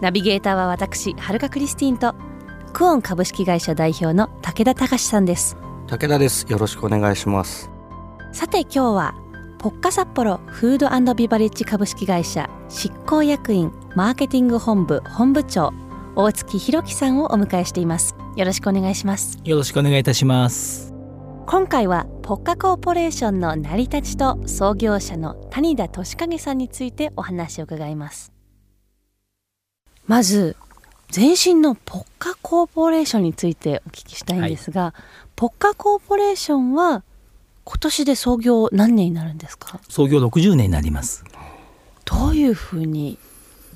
ナビゲーターは私はるかクリスティンとクオン株式会社代表の武田隆さんです武田です。よろしくお願いします。さて今日はポッカ札幌フードビバレッジ株式会社執行役員マーケティング本部本部長大月弘樹さんをお迎えしていますよろしくお願いしますよろしくお願いいたします。今回はポッカコーポレーションの成り立ちと創業者の谷田俊景さんについてお話を伺いますまず前身のポッカコーポレーションについてお聞きしたいんですが、ポッカコーポレーションは今年で創業何年になるんですか？創業60年になります。どういうふうに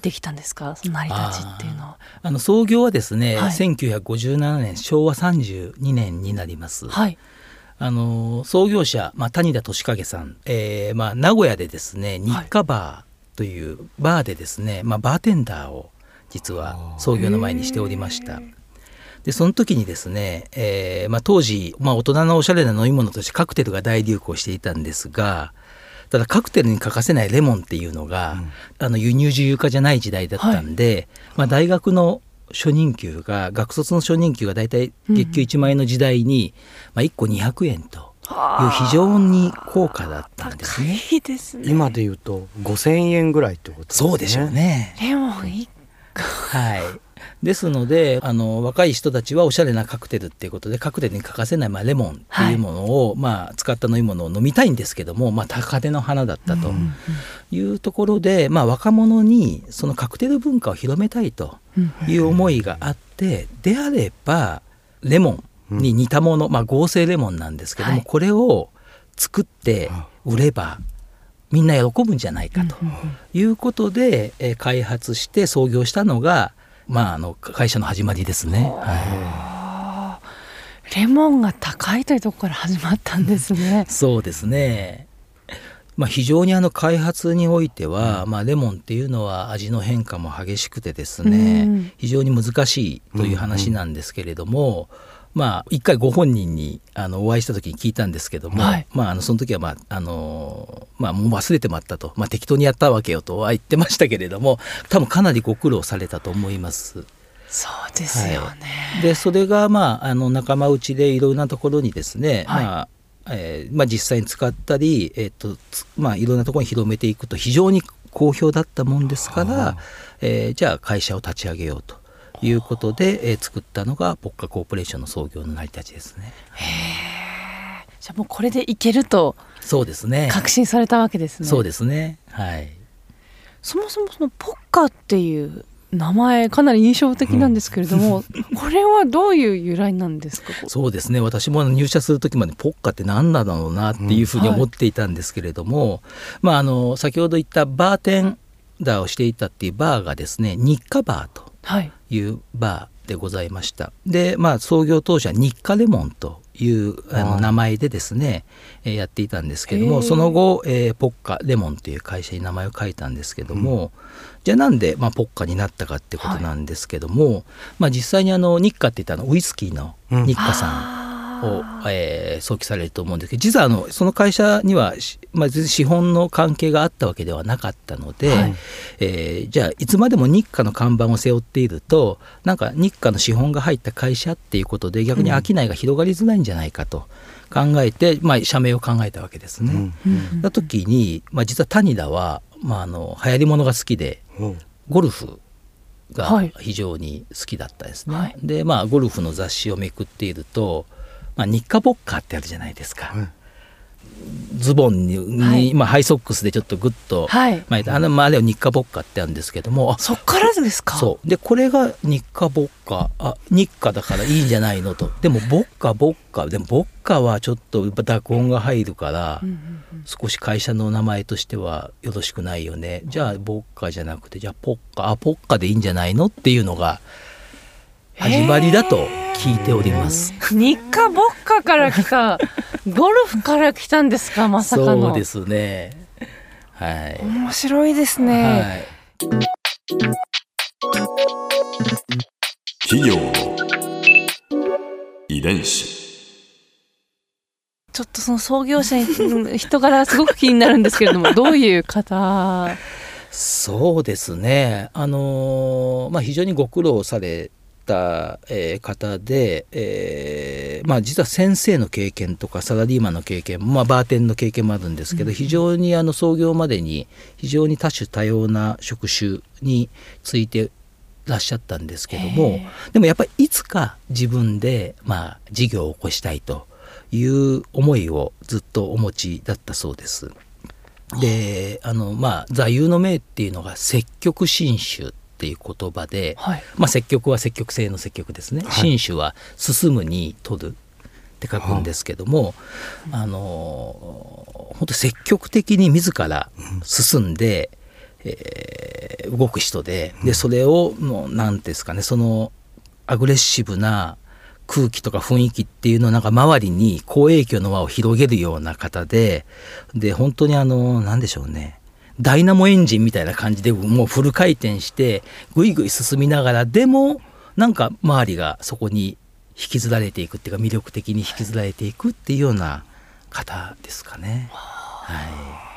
できたんですか？その成り立ちっていうのは。あの創業はですね、はい。1957年昭和32年になります。はい。あの創業者、まあ、谷田俊景さん、えーまあ、名古屋でですね日課バーというバーでですね、まあ、バーテンダーを実は創業の前にしておりました。でその時にですね、えーまあ、当時、まあ、大人のおしゃれな飲み物としてカクテルが大流行していたんですがただカクテルに欠かせないレモンっていうのが、あの輸入自由化じゃない時代だったんで、まあ、大学の初任給が学卒の初任給が大体月給1万円の時代に、まあ、1個200円という非常に高価だったんですね。いいですね今で言うと5000円ぐらいってことですね。そうでしょうね。レモンいいはい。ですのであの若い人たちはおしゃれなカクテルっていうことでカクテルに欠かせない、まあ、レモンっていうものを、まあ、使った飲み物を飲みたいんですけども、まあ、高手の花だったというところで、まあ、若者にそのカクテル文化を広めたいという思いがあってであればレモンに似たもの、まあ、合成レモンなんですけども、はい。これを作って売ればみんな喜ぶんじゃないかということで、えー開発して創業したのが、まあ、あの会社の始まりですね。はいレモンが高いというところから始まったんですね。そうですね。まあ、非常にあの開発においては、まあ、レモンっていうのは味の変化も激しくてですね、うん。非常に難しいという話なんですけれども、まあ、一回ご本人にあのお会いした時に聞いたんですけども、はい。まあ、あのその時は、まああのまあ、もう忘れてまったと、まあ、適当にやったわけよとは言ってましたけれども多分かなりご苦労されたと思います。そうですよね、でそれが、まあ、あの仲間内でいろんなところにですね、はい。まあえーまあ、実際に使ったり、えーとつまあ、いろんなところに広めていくと非常に好評だったもんですから、えーじゃあ会社を立ち上げようということで、えー作ったのがポッカコーポレーションの創業の成り立ちですね。じゃあもうこれでいけるとそうですね。確信されたわけですねそうですね。はい。そもそもそのポッカっていう名前かなり印象的なんですけれども、これはどういう由来なんですか？そうですね私も入社する時までポッカって何なんだろうなっていうふうに思っていたんですけれども、まあ、あの先ほど言ったバーテンダーをしていたっていうバーがですね日課バーとはい。いうバーでございました。で、まあ、創業当初は日課レモンというあのはい。名前でですね、えーやっていたんですけどもその後、えーポッカレモンという会社に名前を書いたんですけども、じゃあなんで、まあ、ポッカになったかってことなんですけども、まあ、実際にあの日課って言ったのウイスキーの日課さん。を、あー。えー想起されると思うんですけど実はあのその会社にはし、まあ、全然資本の関係があったわけではなかったので、はい。えーじゃあいつまでも日課の看板を背負っているとなんか日課の資本が入った会社っていうことで逆に商いが広がりづらいんじゃないかと考えて、まあ、社名を考えたわけですね。うん。う時に、まあ、実は谷田は、まあ、あの流行り物が好きでうん。ゴルフがはい。非常に好きだったですね。はい。でまあゴルフの雑誌をめくっていると、まあ、日課ボッカーってあるじゃないですか。はい。ズボンに、はい。まあ、ハイソックスでちょっとグッとはい。巻いてあのまああれは日課ボッカってあるんですけどもあそっからですか？そう。でこれが日課ボッカあ日課だからいいんじゃないのと。でもボッカボッカでもボッカはちょっと濁音が入るから、うんうんうん。少し会社の名前としてはよろしくないよね。じゃあボッカじゃなくてじゃあポッカあポッカでいいんじゃないの？っていうのが始まりだと聞いております。日課ボッカから来た。ゴルフから来たんですかまさかの。そうですね。はい、面白いですね、はい。企業の遺伝子。ちょっとその創業者にうん人柄すごく気になるんですけれどもどういう方？そうですね。あのーまあ非常にご苦労された、えー方で、えーまあ実は先生の経験とかサラリーマンの経験も、まあ、バーテンの経験もあるんですけど、非常にあの創業までに非常に多種多様な職種についてらっしゃったんですけどもでもやっぱりいつか自分で、まあ、事業を起こしたいという思いをずっとお持ちだったそうです。であのまあ座右の銘っていうのが積極進取っていう言葉で、はい。まあ、積極は積極性の積極ですね、進取は進むに取る。って書くんですけども、あ。の本当積極的に自ら進んで、えー動く人ででそれをもう何ですかねそのアグレッシブな空気とか雰囲気っていうのをなんか周りに好影響の輪を広げるような方でで本当にあの何でしょうねダイナモエンジンみたいな感じでもうフル回転してぐいぐい進みながらでもなんか周りがそこに引きずられていくっていうか魅力的に引きずられていくっていうような方ですかね。は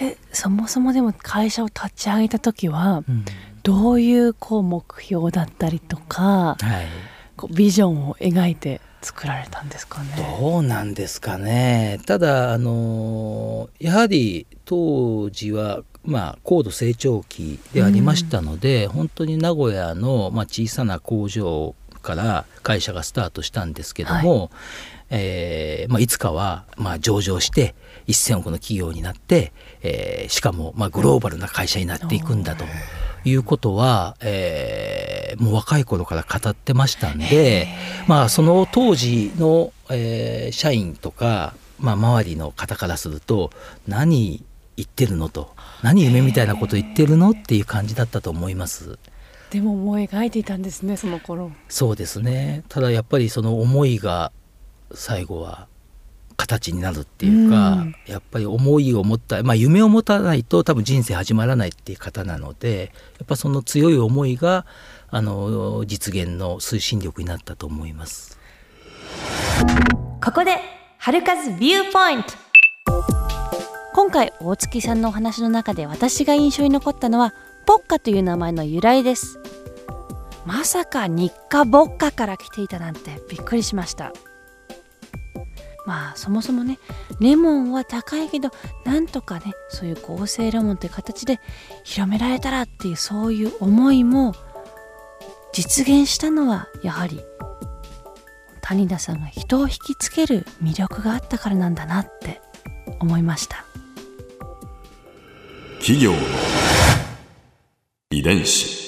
えそもそもでも会社を立ち上げた時はい、うん。どういうこう目標だったりとかはい。こうビジョンを描いて作られたんですかね。どうなんですかね。ただあのやはり当時はまあ高度成長期でありましたので、本当に名古屋の、まあ、小さな工場から会社がスタートしたんですけども、えーまあ、いつかは、まあ、上場して1,000億の企業になって、えーしかも、まあ、グローバルな会社になっていくんだということは、えーもう若い頃から語ってましたんで、まあ、その当時の、えー社員とか、まあ、周りの方からすると何言ってるのと何夢みたいなこと言ってるのっていう感じだったと思います。でももう描いていたんですねその頃。そうですね。ただやっぱりその思いが最後は形になるっていうか、うん。やっぱり思いを持った、まあ、夢を持たないと多分人生始まらないっていう方なのでやっぱその強い思いがあの実現の推進力になったと思います。ここで春風ビューポイント今回大月さんのお話の中で私が印象に残ったのはポッカという名前の由来です。まさか日課ボッカから来ていたなんてびっくりしましたまあそもそもねレモンは高いけどなんとかねそういう合成レモンという形で広められたらっていうそういう思いも実現したのはやはり谷田さんが人を引きつける魅力があったからなんだなって思いました。企業遺伝子。